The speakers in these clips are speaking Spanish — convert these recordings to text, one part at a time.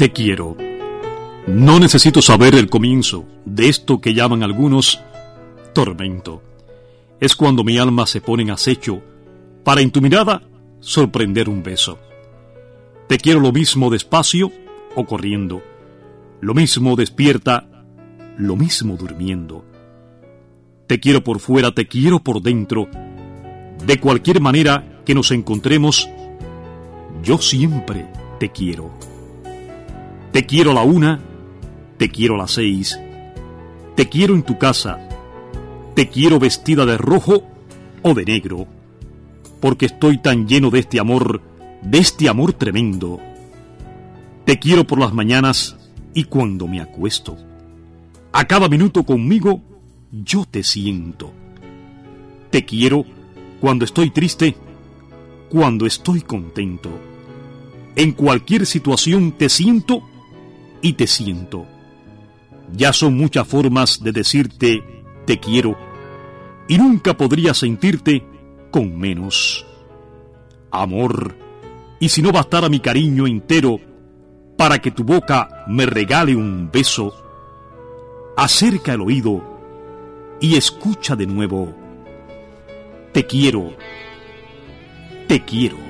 Te quiero. No necesito saber el comienzo de esto que llaman algunos tormento. Es cuando mi alma se pone en acecho para en tu mirada sorprender un beso. Te quiero lo mismo despacio o corriendo, lo mismo despierta, lo mismo durmiendo. Te quiero por fuera, te quiero por dentro. De cualquier manera que nos encontremos, yo siempre te quiero. Te quiero la una, te quiero las seis, te quiero en tu casa, te quiero vestida de rojo o de negro, porque estoy tan lleno de este amor, de este amor tremendo. Te quiero por las mañanas y cuando me acuesto. A cada minuto conmigo yo te siento. Te quiero cuando estoy triste, cuando estoy contento. En cualquier situación te siento y te siento. Ya son muchas formas de decirte te quiero y nunca podría sentirte con menos. Amor, y si no bastara mi cariño entero para que tu boca me regale un beso, acerca el oído y escucha de nuevo. Te quiero, te quiero.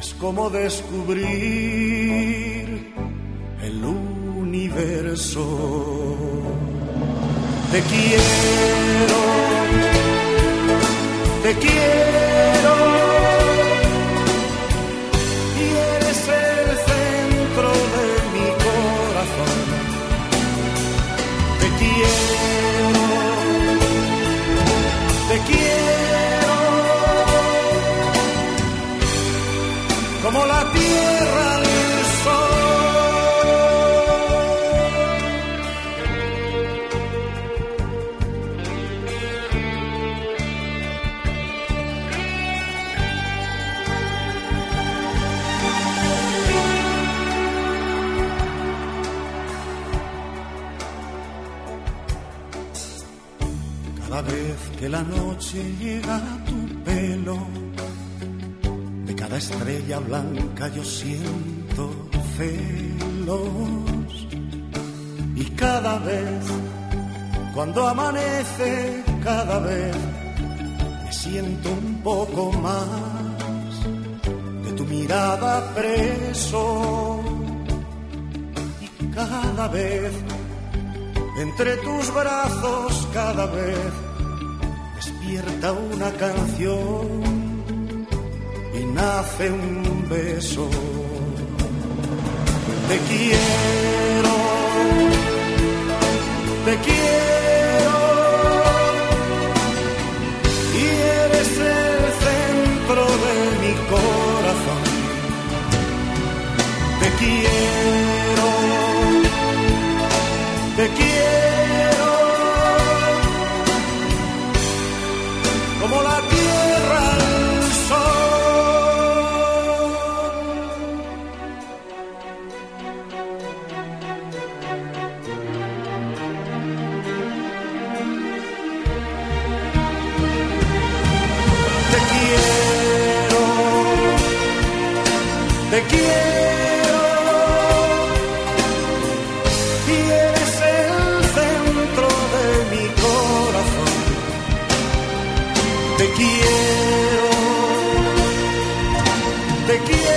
es como descubrir el universo. Te quiero, te quiero. Y eres Cada vez que la noche llega a tu pelo, cada estrella blanca yo siento celos. Y cada vez cuando amanece cada vez me siento un poco más de tu mirada preso. Y cada vez entre tus brazos cada vez despierta una canción y nace un beso. Te quiero, te quiero y eres el centro de mi corazón. Te quiero. y eres el mi corazón. Te quiero, te quiero.